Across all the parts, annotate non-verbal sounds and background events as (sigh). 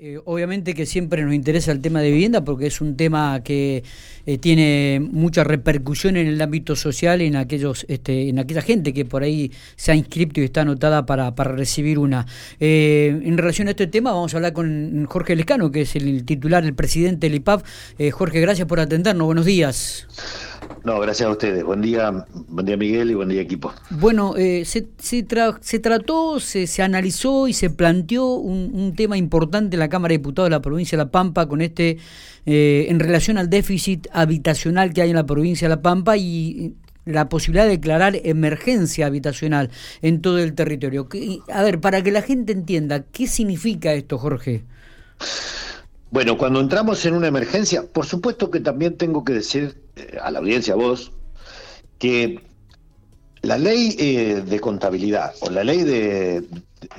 Eh, obviamente que siempre nos interesa el tema de vivienda porque es un tema que eh, tiene mucha repercusión en el ámbito social en aquellos este, en aquella gente que por ahí se ha inscrito y está anotada para, para recibir una. Eh, en relación a este tema vamos a hablar con Jorge Lescano, que es el titular, el presidente del IPAF. Jorge, gracias por atendernos. Buenos días. No, gracias a ustedes. Buen día, buen día Miguel y buen día equipo. Bueno, eh, se, se, trató, se, se, analizó y se planteó un, tema importante en la Cámara de Diputados de la provincia de La Pampa con este, eh, en relación al déficit habitacional que hay en la provincia de La Pampa y la posibilidad de declarar emergencia habitacional en todo el territorio. A ver, para que la gente entienda, ¿qué significa esto, Jorge? Bueno, cuando entramos en una emergencia, por supuesto que también tengo que decir eh, a la audiencia, a vos, que la ley eh, de contabilidad o la ley de,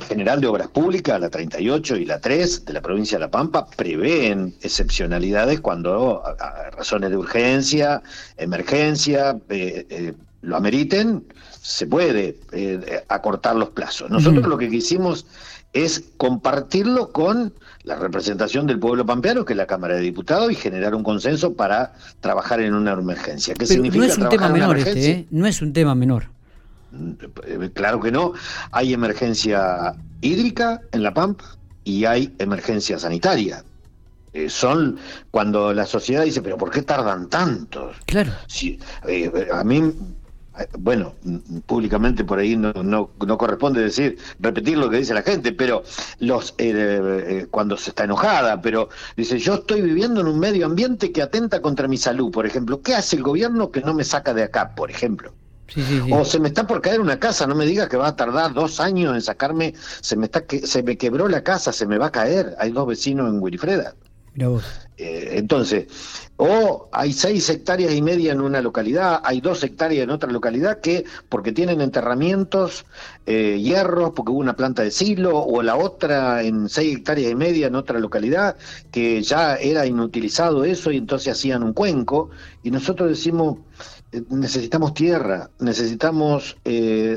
general de obras públicas, la 38 y la 3 de la provincia de La Pampa, prevén excepcionalidades cuando a, razones de urgencia, emergencia, eh, lo ameriten, se puede acortar los plazos. Nosotros lo que quisimos es compartirlo con la representación del pueblo pampeano, que es la Cámara de Diputados, y generar un consenso para trabajar en una emergencia. ¿Qué significa no es un tema menor este, ¿eh? no es un tema menor. Eh, claro que no. Hay emergencia hídrica en La Pampa y hay emergencia sanitaria. Eh, son cuando la sociedad dice, pero ¿por qué tardan tanto? Claro. Si, a mí bueno, públicamente por ahí no, no, no, corresponde decir, repetir lo que dice la gente, pero los eh, eh, cuando se está enojada, pero dice, yo estoy viviendo en un medio ambiente que atenta contra mi salud, por ejemplo, ¿qué hace el gobierno que no me saca de acá, por ejemplo? O se me está por caer una casa, no me diga que va a tardar dos años en sacarme, se me está que se me quebró la casa, se me va a caer. Hay dos vecinos en Wilfreda. Eh, entonces, o hay seis hectáreas y media en una localidad, hay dos hectáreas en otra localidad que, porque tienen enterramientos, eh, hierros, porque hubo una planta de silo, o la otra en seis hectáreas y media en otra localidad, que ya era inutilizado eso y entonces hacían un cuenco, y nosotros decimos, eh, necesitamos tierra, necesitamos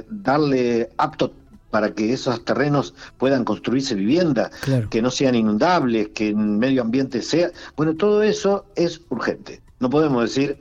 darle apto para que esos terrenos puedan construirse vivienda, que no sean inundables, que el medio ambiente sea. Bueno, todo eso es urgente. No podemos decir,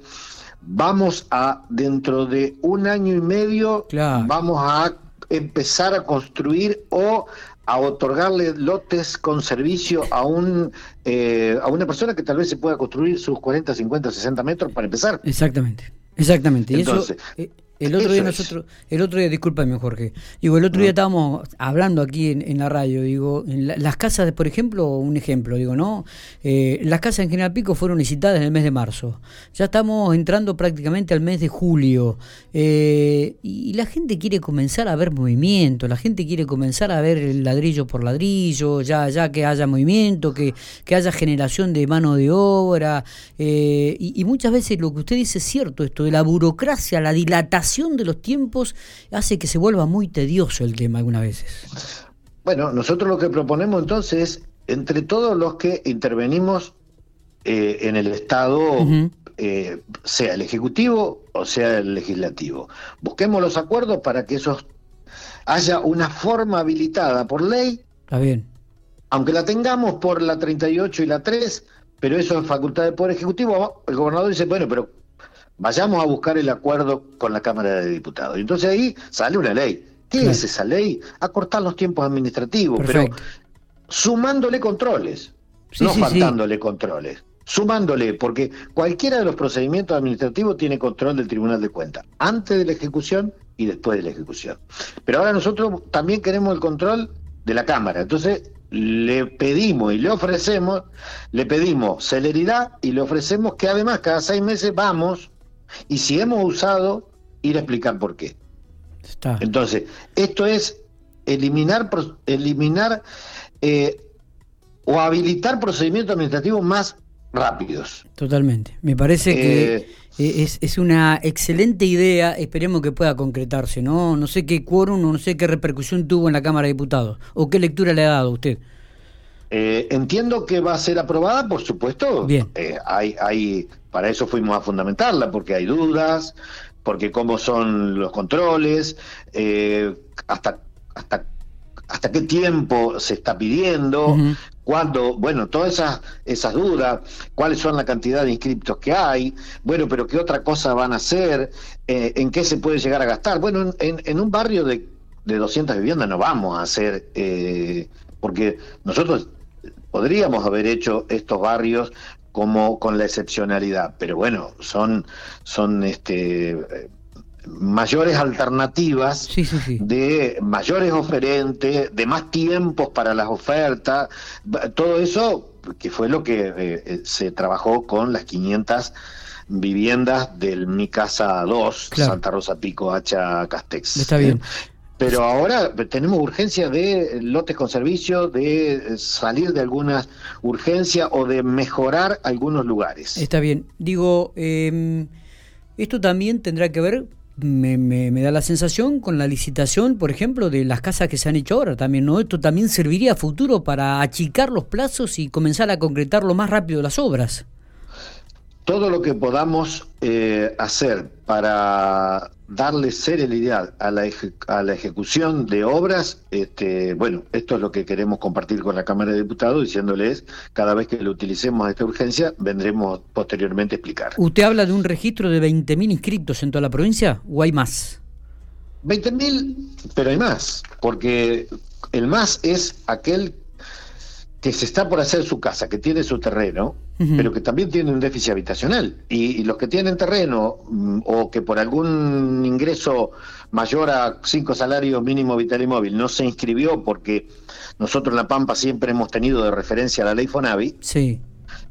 vamos a, dentro de un año y medio, vamos a empezar a construir o a otorgarle lotes con servicio a un eh, a una persona que tal vez se pueda construir sus 40, 50, 60 metros para empezar. Exactamente, exactamente. Entonces, eh, el otro día nosotros, el otro día, discúlpame Jorge, digo, el otro día estábamos hablando aquí en, la radio, digo, en las casas, por ejemplo, un ejemplo, digo, ¿no? Eh, las casas en General Pico fueron licitadas en el mes de marzo, ya estamos entrando prácticamente al mes de julio, eh, y, la gente quiere comenzar a ver movimiento, la gente quiere comenzar a ver el ladrillo por ladrillo, ya, ya que haya movimiento, que, que haya generación de mano de obra, eh, y, y muchas veces lo que usted dice es cierto, esto de la burocracia, la dilatación, de los tiempos hace que se vuelva muy tedioso el tema algunas veces. Bueno, nosotros lo que proponemos entonces es, entre todos los que intervenimos eh, en el Estado, eh, sea el Ejecutivo o sea el Legislativo, busquemos los acuerdos para que esos haya una forma habilitada por ley. Está bien. Aunque la tengamos por la 38 y la 3, pero eso es facultad del Poder Ejecutivo, el gobernador dice, bueno, pero vayamos a buscar el acuerdo con la Cámara de Diputados. Y entonces ahí sale una ley. ¿Qué es esa ley? Acortar los tiempos administrativos, pero sumándole controles, no faltándole controles. Sumándole, porque cualquiera de los procedimientos administrativos tiene control del Tribunal de Cuentas, antes de la ejecución y después de la ejecución. Pero ahora nosotros también queremos el control de la Cámara. Entonces le pedimos y le ofrecemos, le pedimos celeridad y le ofrecemos que además cada seis meses vamos y si hemos usado, ir a explicar por qué. Entonces, esto es eliminar, eliminar eh, o habilitar procedimientos administrativos más rápidos. Totalmente. Me parece que eh, es, es, una excelente idea. Esperemos que pueda concretarse. No, no sé qué quórum, no sé qué repercusión tuvo en la Cámara de Diputados o qué lectura le ha dado a usted. Eh, entiendo que va a ser aprobada, por supuesto. Bien. hay, hay para eso fuimos a fundamentarla, porque hay dudas, porque cómo son los controles, eh, hasta, hasta, hasta qué tiempo se está pidiendo, cuando, bueno, todas esas, esas dudas, cuáles son la cantidad de inscriptos que hay, bueno, pero qué otra cosa van a hacer, eh, en qué se puede llegar a gastar. Bueno, en, en un barrio de, de 200 viviendas no vamos a hacer, eh, porque nosotros podríamos haber hecho estos barrios como con la excepcionalidad, pero bueno, son, son este mayores alternativas, de mayores oferentes, de más tiempos para las ofertas, todo eso que fue lo que eh, eh, se trabajó con las 500 viviendas del Mi Casa 2, Santa Rosa Pico, Hacha, Castex. Está bien. Pero ahora tenemos urgencia de lotes con servicio, de salir de algunas urgencias o de mejorar algunos lugares. Está bien. Digo, em, esto también tendrá que ver me, me, da la sensación con la licitación, por ejemplo, de las casas que se han hecho ahora también, ¿no? Esto también serviría a futuro para achicar los plazos y comenzar a concretar lo más rápido las obras. Todo lo que podamos eh, hacer para darle celeridad a la, a la ejecución de obras, este, bueno, esto es lo que queremos compartir con la Cámara de Diputados, diciéndoles, cada vez que lo utilicemos esta urgencia, vendremos posteriormente a explicar. ¿Usted habla de un registro de 20.000 inscritos en toda la provincia o hay más? 20.000, pero hay más, porque el más es aquel que se está por hacer su casa, que tiene su terreno, pero que también tiene un déficit habitacional. Y, los que tienen terreno mm, o que por algún ingreso mayor a cinco salarios mínimo vital y móvil no se inscribió porque nosotros en La Pampa siempre hemos tenido de referencia la ley Fonavi, sí.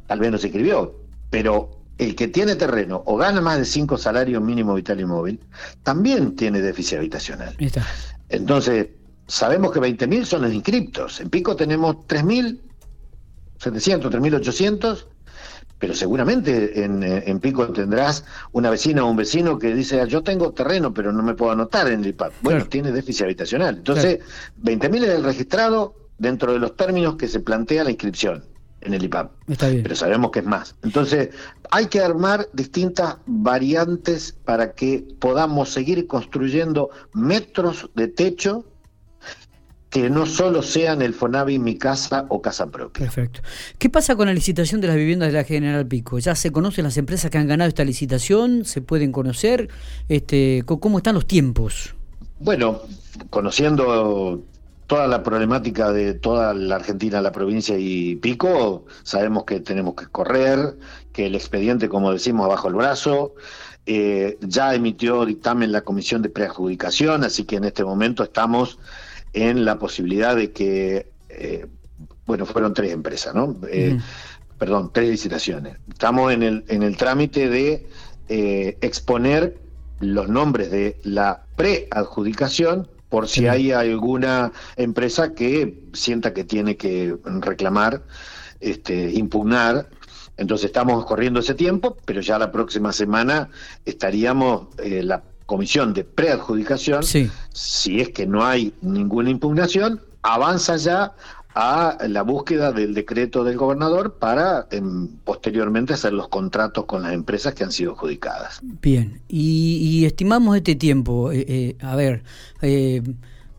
tal vez no se inscribió, pero el que tiene terreno o gana más de cinco salarios mínimo vital y móvil también tiene déficit habitacional. Entonces, sabemos que 20.000 son los inscriptos. En Pico tenemos 3.700, 3.800, pero seguramente en, en, Pico tendrás una vecina o un vecino que dice, yo tengo terreno, pero no me puedo anotar en el IPAP. Bueno, tiene déficit habitacional. Entonces, 20.000 es el registrado dentro de los términos que se plantea la inscripción en el IPAP. Está bien. Pero sabemos que es más. Entonces, hay que armar distintas variantes para que podamos seguir construyendo metros de techo que no solo sean el Fonavi, mi casa o casa propia. Perfecto. ¿Qué pasa con la licitación de las viviendas de la General Pico? ¿Ya se conocen las empresas que han ganado esta licitación? ¿Se pueden conocer? Este, ¿Cómo están los tiempos? Bueno, conociendo toda la problemática de toda la Argentina, la provincia y Pico, sabemos que tenemos que correr, que el expediente, como decimos, bajo el brazo, eh, ya emitió dictamen la Comisión de Preadjudicación, así que en este momento estamos en la posibilidad de que, eh, bueno, fueron tres empresas, ¿no? Eh, perdón, tres licitaciones. Estamos en el, en el trámite de eh, exponer los nombres de la preadjudicación por si hay alguna empresa que sienta que tiene que reclamar, este, impugnar. Entonces estamos corriendo ese tiempo, pero ya la próxima semana estaríamos, la comisión de preadjudicación, si es que no hay ninguna impugnación, avanza ya a la búsqueda del decreto del gobernador para em, posteriormente hacer los contratos con las empresas que han sido adjudicadas. Bien, y, estimamos este tiempo, eh, eh, a ver, eh,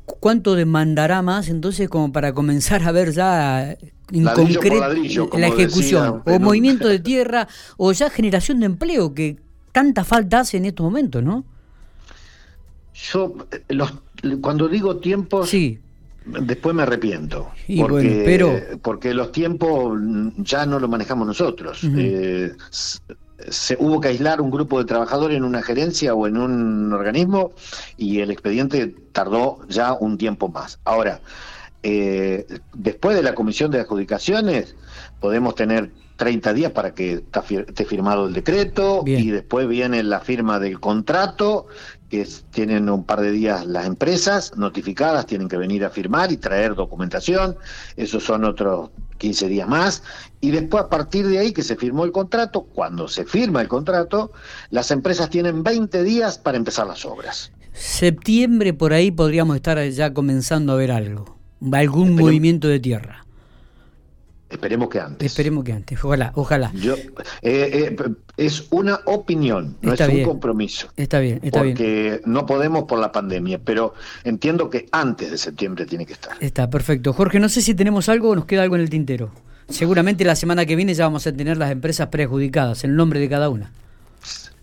¿cuánto demandará más entonces como para comenzar a ver ya en concreto la ejecución, o movimiento de (laughs) tierra, o ya generación de empleo, que tanta falta hace en estos momentos, ¿no? Yo, los, cuando digo tiempos, sí. después me arrepiento. porque, pero... porque los tiempos ya no los manejamos nosotros. Eh, se, hubo que aislar un grupo de trabajadores en una gerencia o en un organismo y el expediente tardó ya un tiempo más. Ahora, eh, después de la comisión de adjudicaciones, podemos tener 30 días para que esté firmado el decreto y después viene la firma del contrato que tienen un par de días las empresas notificadas, tienen que venir a firmar y traer documentación, esos son otros 15 días más, y después a partir de ahí que se firmó el contrato, cuando se firma el contrato, las empresas tienen 20 días para empezar las obras. Septiembre por ahí podríamos estar ya comenzando a ver algo, algún movimiento de tierra. Esperemos que antes. Esperemos que antes, ojalá, ojalá. Yo, eh, eh, es una opinión, no es un compromiso. Está bien, está bien. Porque no podemos por la pandemia, pero entiendo que antes de septiembre tiene que estar. Está perfecto. Jorge, no sé si tenemos algo o nos queda algo en el tintero. Seguramente la semana que viene ya vamos a tener las empresas prejudicadas, el nombre de cada una.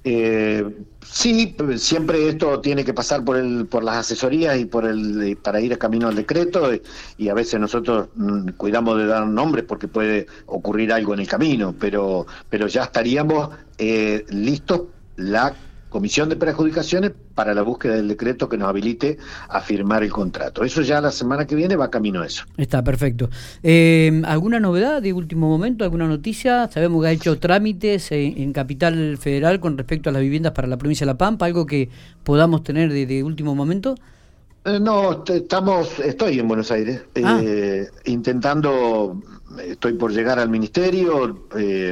Eh, sí, siempre esto tiene que pasar por el, por las asesorías y por el para ir a camino al decreto y a veces nosotros mm, cuidamos de dar nombres porque puede ocurrir algo en el camino, pero pero ya estaríamos eh, listos la comisión de prejudicaciones para la búsqueda del decreto que nos habilite a firmar el contrato. Eso ya la semana que viene va camino a eso. Está perfecto. Eh, ¿Alguna novedad de último momento? ¿Alguna noticia? Sabemos que ha hecho trámites en, Capital Federal con respecto a las viviendas para la provincia de La Pampa. ¿Algo que podamos tener de, último momento? Eh, no, estamos, estoy en Buenos Aires ah. eh, intentando, estoy por llegar al ministerio,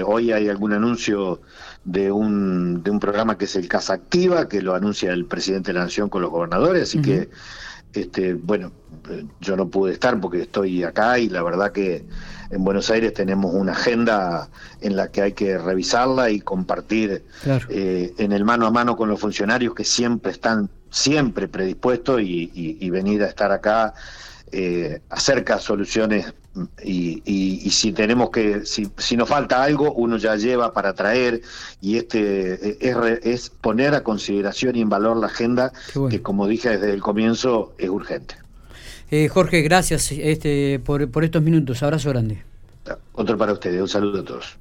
hoy hay algún anuncio de un, de un programa que es el Casa Activa, que lo anuncia el presidente de la Nación con los gobernadores, así que, este, bueno, yo no pude estar porque estoy acá y la verdad que en Buenos Aires tenemos una agenda en la que hay que revisarla y compartir eh, en el mano a mano con los funcionarios que siempre están siempre predispuestos y venir a estar acá eh, acerca soluciones y, si tenemos que, si, si, nos falta algo, uno ya lleva para traer y este es, es poner a consideración y en valor la agenda que como dije desde el comienzo es urgente. Eh, Jorge, gracias este, por, por estos minutos. Abrazo grande. Otro para ustedes. Un saludo a todos.